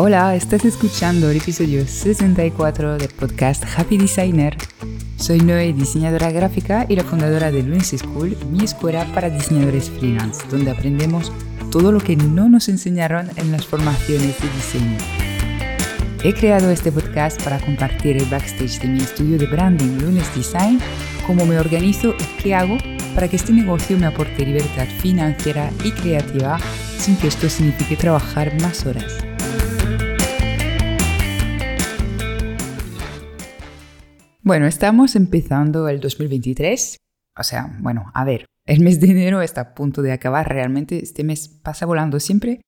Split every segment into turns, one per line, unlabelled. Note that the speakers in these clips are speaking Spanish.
Hola, estás escuchando el episodio 64 del podcast Happy Designer. Soy Noé, diseñadora gráfica y la fundadora de Lunes School, mi escuela para diseñadores freelance, donde aprendemos todo lo que no nos enseñaron en las formaciones de diseño. He creado este podcast para compartir el backstage de mi estudio de branding Lunes Design, cómo me organizo y qué hago para que este negocio me aporte libertad financiera y creativa sin que esto signifique trabajar más horas. Bueno, estamos empezando el 2023. O sea, bueno, a ver, el mes de enero está a punto de acabar. Realmente este mes pasa volando siempre,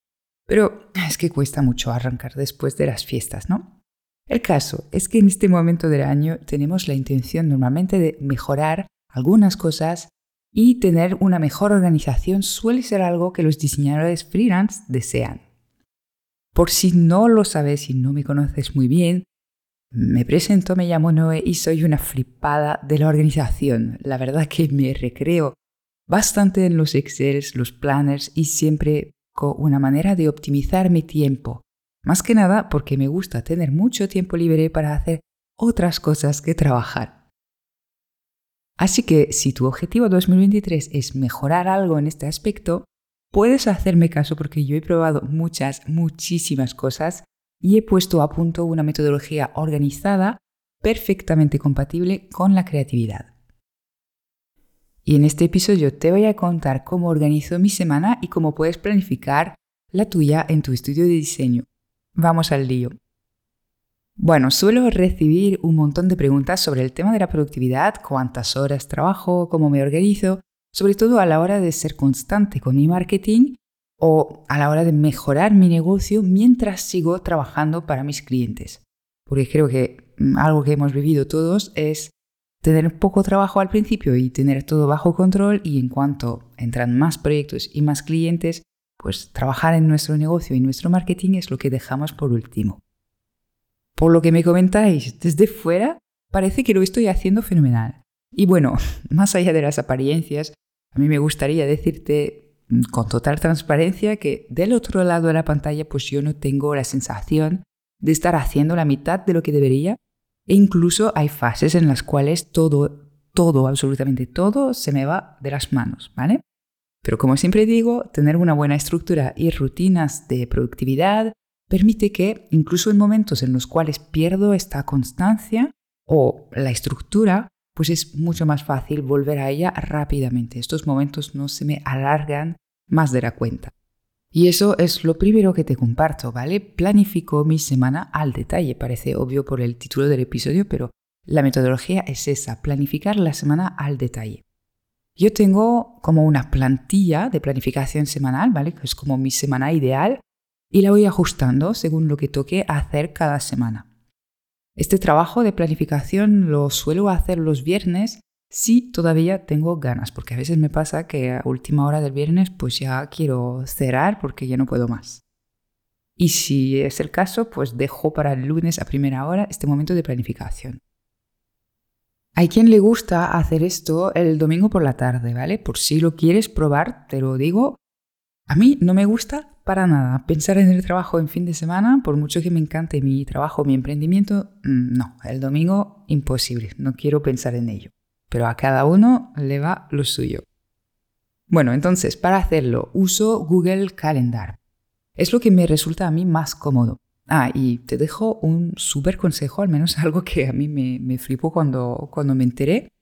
pero es que cuesta mucho arrancar después de las fiestas, ¿no? El caso es que en este momento del año tenemos la intención normalmente de mejorar algunas cosas y tener una mejor organización suele ser algo que los diseñadores freelance desean. Por si no lo sabes y no me conoces muy bien, me presento, me llamo Noé y soy una flipada de la organización. La verdad que me recreo bastante en los Excel, los planners y siempre una manera de optimizar mi tiempo. Más que nada porque me gusta tener mucho tiempo libre para hacer otras cosas que trabajar. Así que si tu objetivo 2023 es mejorar algo en este aspecto, puedes hacerme caso porque yo he probado muchas, muchísimas cosas y he puesto a punto una metodología organizada perfectamente compatible con la creatividad. Y en este episodio te voy a contar cómo organizo mi semana y cómo puedes planificar la tuya en tu estudio de diseño. Vamos al lío. Bueno, suelo recibir un montón de preguntas sobre el tema de la productividad, cuántas horas trabajo, cómo me organizo, sobre todo a la hora de ser constante con mi marketing o a la hora de mejorar mi negocio mientras sigo trabajando para mis clientes. Porque creo que mm, algo que hemos vivido todos es tener poco trabajo al principio y tener todo bajo control y en cuanto entran más proyectos y más clientes, pues trabajar en nuestro negocio y nuestro marketing es lo que dejamos por último. Por lo que me comentáis desde fuera, parece que lo estoy haciendo fenomenal. Y bueno, más allá de las apariencias, a mí me gustaría decirte con total transparencia que del otro lado de la pantalla pues yo no tengo la sensación de estar haciendo la mitad de lo que debería e incluso hay fases en las cuales todo, todo, absolutamente todo se me va de las manos, ¿vale? Pero como siempre digo, tener una buena estructura y rutinas de productividad permite que, incluso en momentos en los cuales pierdo esta constancia o la estructura, pues es mucho más fácil volver a ella rápidamente. Estos momentos no se me alargan más de la cuenta. Y eso es lo primero que te comparto, ¿vale? Planifico mi semana al detalle, parece obvio por el título del episodio, pero la metodología es esa, planificar la semana al detalle. Yo tengo como una plantilla de planificación semanal, ¿vale? Que es como mi semana ideal y la voy ajustando según lo que toque hacer cada semana. Este trabajo de planificación lo suelo hacer los viernes si todavía tengo ganas, porque a veces me pasa que a última hora del viernes pues ya quiero cerrar porque ya no puedo más. Y si es el caso, pues dejo para el lunes a primera hora este momento de planificación. Hay quien le gusta hacer esto el domingo por la tarde, ¿vale? Por si lo quieres probar, te lo digo. A mí no me gusta para nada pensar en el trabajo en fin de semana, por mucho que me encante mi trabajo, mi emprendimiento, mm, no, el domingo imposible, no quiero pensar en ello pero a cada uno le va lo suyo. Bueno, entonces, para hacerlo, uso Google Calendar. Es lo que me resulta a mí más cómodo. Ah, y te dejo un súper consejo, al menos algo que a mí me, me flipó cuando, cuando me enteré.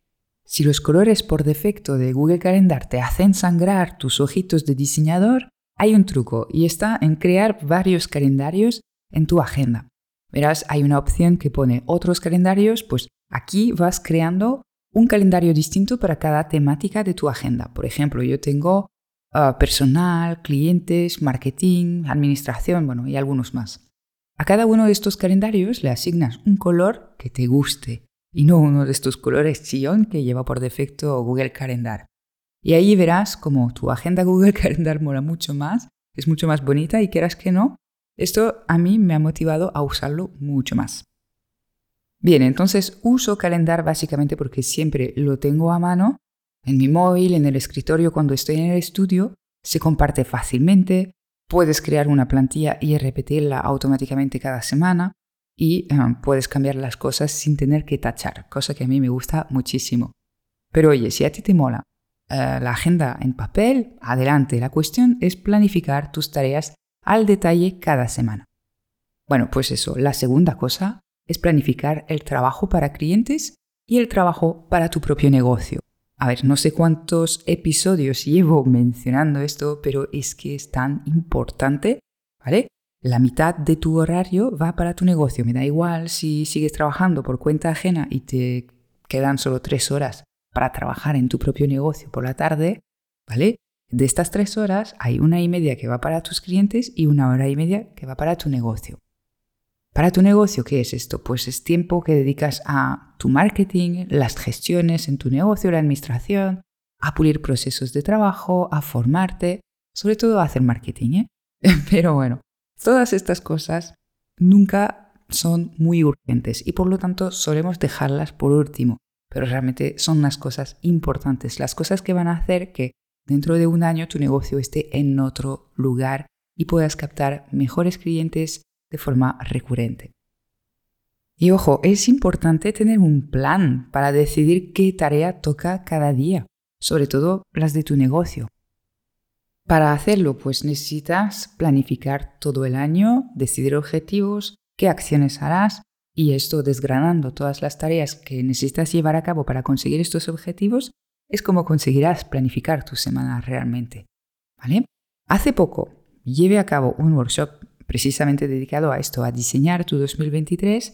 Si los colores por defecto de Google Calendar te hacen sangrar tus ojitos de diseñador, hay un truco y está en crear varios calendarios en tu agenda. Verás, hay una opción que pone otros calendarios, pues aquí vas creando un calendario distinto para cada temática de tu agenda. Por ejemplo, yo tengo ah, personal, clientes, marketing, administración, bueno, y algunos más. A cada uno de estos calendarios le asignas un color que te guste y no uno de estos colores chillón que lleva por defecto Google Calendar. Y ahí verás como tu agenda Google Calendar mola mucho más, es mucho más bonita y quieras que no, esto a mí me ha motivado a usarlo mucho más. Bien, entonces uso calendar básicamente porque siempre lo tengo a mano, en mi móvil, en el escritorio, cuando estoy en el estudio, se comparte fácilmente, puedes crear una plantilla y repetirla automáticamente cada semana y eh, puedes cambiar las cosas sin tener que tachar, cosa que a mí me gusta muchísimo. Pero oye, si a ti te mola eh, la agenda en papel, adelante, la cuestión es planificar tus tareas al detalle cada semana. Bueno, pues eso, la segunda cosa es planificar el trabajo para clientes y el trabajo para tu propio negocio. A ver, no sé cuántos episodios llevo mencionando esto, pero es que es tan importante, ¿vale? La mitad de tu horario va para tu negocio. Me da igual si sigues trabajando por cuenta ajena y te quedan solo tres horas para trabajar en tu propio negocio por la tarde, ¿vale? De estas tres horas hay una y media que va para tus clientes y una hora y media que va para tu negocio. Para tu negocio, ¿qué es esto? Pues es tiempo que dedicas a tu marketing, las gestiones en tu negocio, la administración, a pulir procesos de trabajo, a formarte, sobre todo a hacer marketing. ¿eh? Pero bueno, todas estas cosas nunca son muy urgentes y por lo tanto solemos dejarlas por último. Pero realmente son unas cosas importantes, las cosas que van a hacer que dentro de un año tu negocio esté en otro lugar y puedas captar mejores clientes, de forma recurrente. Y ojo, es importante tener un plan para decidir qué tarea toca cada día, sobre todo las de tu negocio. Para hacerlo, pues necesitas planificar todo el año, decidir objetivos, qué acciones harás y esto desgranando todas las tareas que necesitas llevar a cabo para conseguir estos objetivos, es como conseguirás planificar tu semana realmente. ¿Vale? Hace poco llevé a cabo un workshop precisamente dedicado a esto, a diseñar tu 2023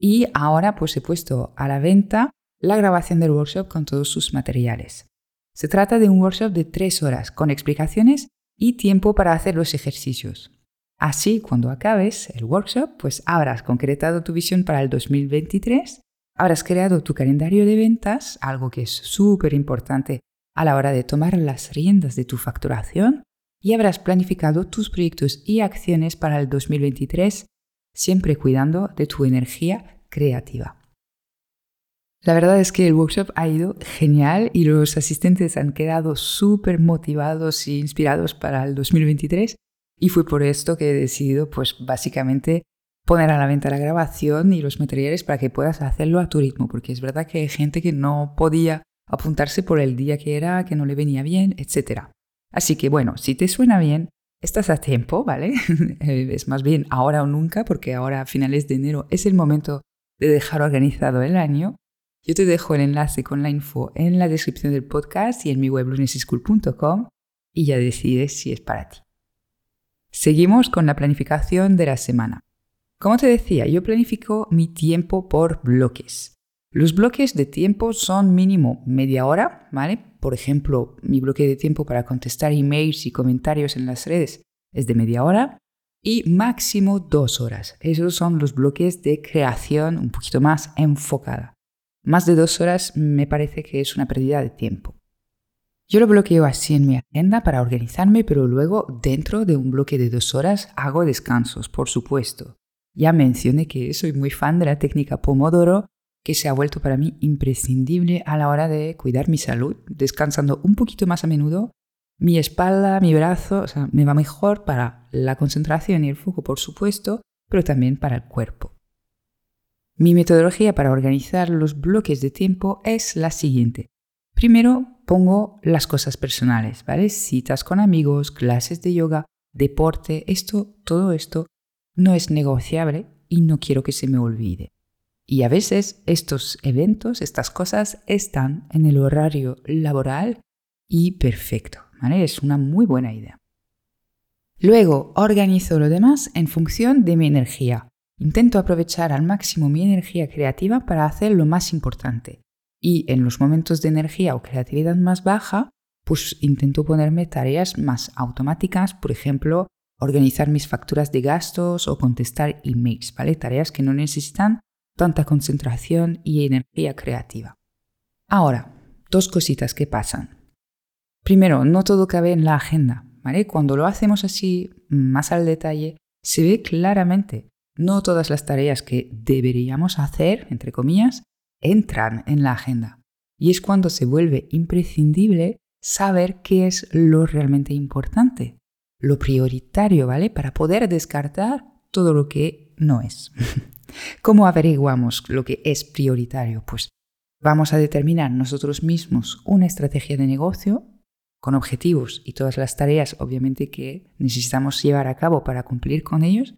y ahora pues he puesto a la venta la grabación del workshop con todos sus materiales. Se trata de un workshop de tres horas con explicaciones y tiempo para hacer los ejercicios. Así, cuando acabes el workshop, pues habrás concretado tu visión para el 2023, habrás creado tu calendario de ventas, algo que es súper importante a la hora de tomar las riendas de tu facturación, y habrás planificado tus proyectos y acciones para el 2023, siempre cuidando de tu energía creativa. La verdad es que el workshop ha ido genial y los asistentes han quedado súper motivados e inspirados para el 2023 y fue por esto que he decidido pues básicamente poner a la venta la grabación y los materiales para que puedas hacerlo a tu ritmo, porque es verdad que hay gente que no podía apuntarse por el día que era, que no le venía bien, etc. Así que bueno, si te suena bien, estás a tiempo, ¿vale? es más bien ahora o nunca, porque ahora a finales de enero es el momento de dejar organizado el año. Yo te dejo el enlace con la info en la descripción del podcast y en mi web lunesischool.com y ya decides si es para ti. Seguimos con la planificación de la semana. Como te decía, yo planifico mi tiempo por bloques. Los bloques de tiempo son mínimo media hora, ¿vale? Por ejemplo, mi bloque de tiempo para contestar emails y comentarios en las redes es de media hora y máximo dos horas. Esos son los bloques de creación un poquito más enfocada. Más de dos horas me parece que es una pérdida de tiempo. Yo lo bloqueo así en mi agenda para organizarme, pero luego dentro de un bloque de dos horas hago descansos, por supuesto. Ya mencioné que soy muy fan de la técnica Pomodoro que se ha vuelto para mí imprescindible a la hora de cuidar mi salud, descansando un poquito más a menudo. Mi espalda, mi brazo, me va mejor para la concentración y el foco, por supuesto, pero también para el cuerpo. Mi metodología para organizar los bloques de tiempo es la siguiente. Primero pongo las cosas personales, ¿vale? Citas con amigos, clases de yoga, deporte, esto, todo esto no es negociable y no quiero que se me olvide. Y a veces estos eventos, estas cosas están en el horario laboral y perfecto. Es una muy buena idea. Luego organizo lo demás en función de mi energía. Intento aprovechar al máximo mi energía creativa para hacer lo más importante. Y en los momentos de energía o creatividad más baja, pues intento ponerme tareas más automáticas, por ejemplo, organizar mis facturas de gastos o contestar emails, ¿vale? Tareas que no necesitan tanta concentración y energía creativa. Ahora, dos cositas que pasan. Primero, no todo cabe en la agenda, ¿vale? Cuando lo hacemos así, más al detalle, se ve claramente no todas las tareas que deberíamos hacer, entre comillas, entran en la agenda. Y es cuando se vuelve imprescindible saber qué es lo realmente importante, lo prioritario, ¿vale? Para poder descartar todo lo que no es. ¿Cómo averiguamos lo que es prioritario? Pues vamos a determinar nosotros mismos una estrategia de negocio con objetivos y todas las tareas obviamente que necesitamos llevar a cabo para cumplir con ellos,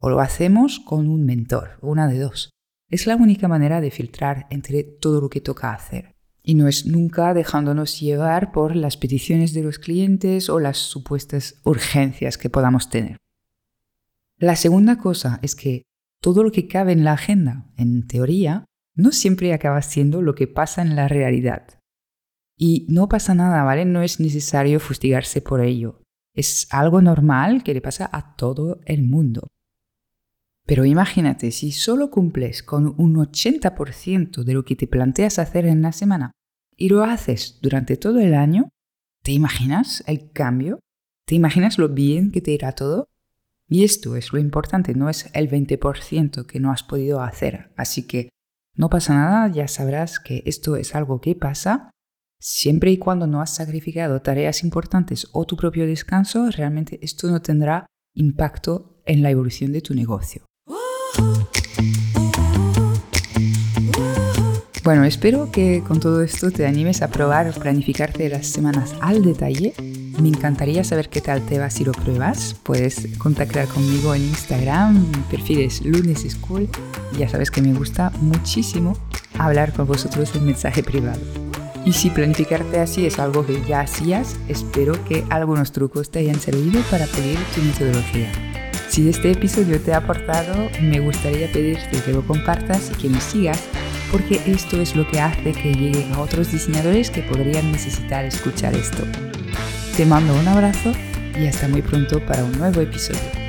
o lo hacemos con un mentor, una de dos. Es la única manera de filtrar entre todo lo que toca hacer. Y no es nunca dejándonos llevar por las peticiones de los clientes o las supuestas urgencias que podamos tener. La segunda cosa es que todo lo que cabe en la agenda, en teoría, no siempre acaba siendo lo que pasa en la realidad. Y no pasa nada, ¿vale? No es necesario fustigarse por ello. Es algo normal que le pasa a todo el mundo. Pero imagínate, si solo cumples con un 80% de lo que te planteas hacer en la semana y lo haces durante todo el año, ¿te imaginas el cambio? ¿Te imaginas lo bien que te irá todo? Y esto es lo importante, no es el 20% que no has podido hacer. Así que no pasa nada, ya sabrás que esto es algo que pasa Siempre y cuando no has sacrificado tareas importantes o tu propio descanso, realmente esto no tendrá impacto en la evolución de tu negocio. Bueno, espero que con todo esto te animes a probar planificarte las semanas al detalle. Me encantaría saber qué tal te va si lo pruebas. Puedes contactar conmigo en Instagram, mi perfil es Lunes School. Ya sabes que me gusta muchísimo hablar con vosotros en mensaje privado. Y si planificarte así es algo que ya hacías, espero que algunos trucos te hayan servido para pulir tu metodología. Si este episodio te ha aportado, me gustaría pedirte que lo compartas y que me sigas, porque esto es lo que hace que llegue a otros diseñadores que podrían necesitar escuchar esto. Te mando un abrazo y hasta muy pronto para un nuevo episodio.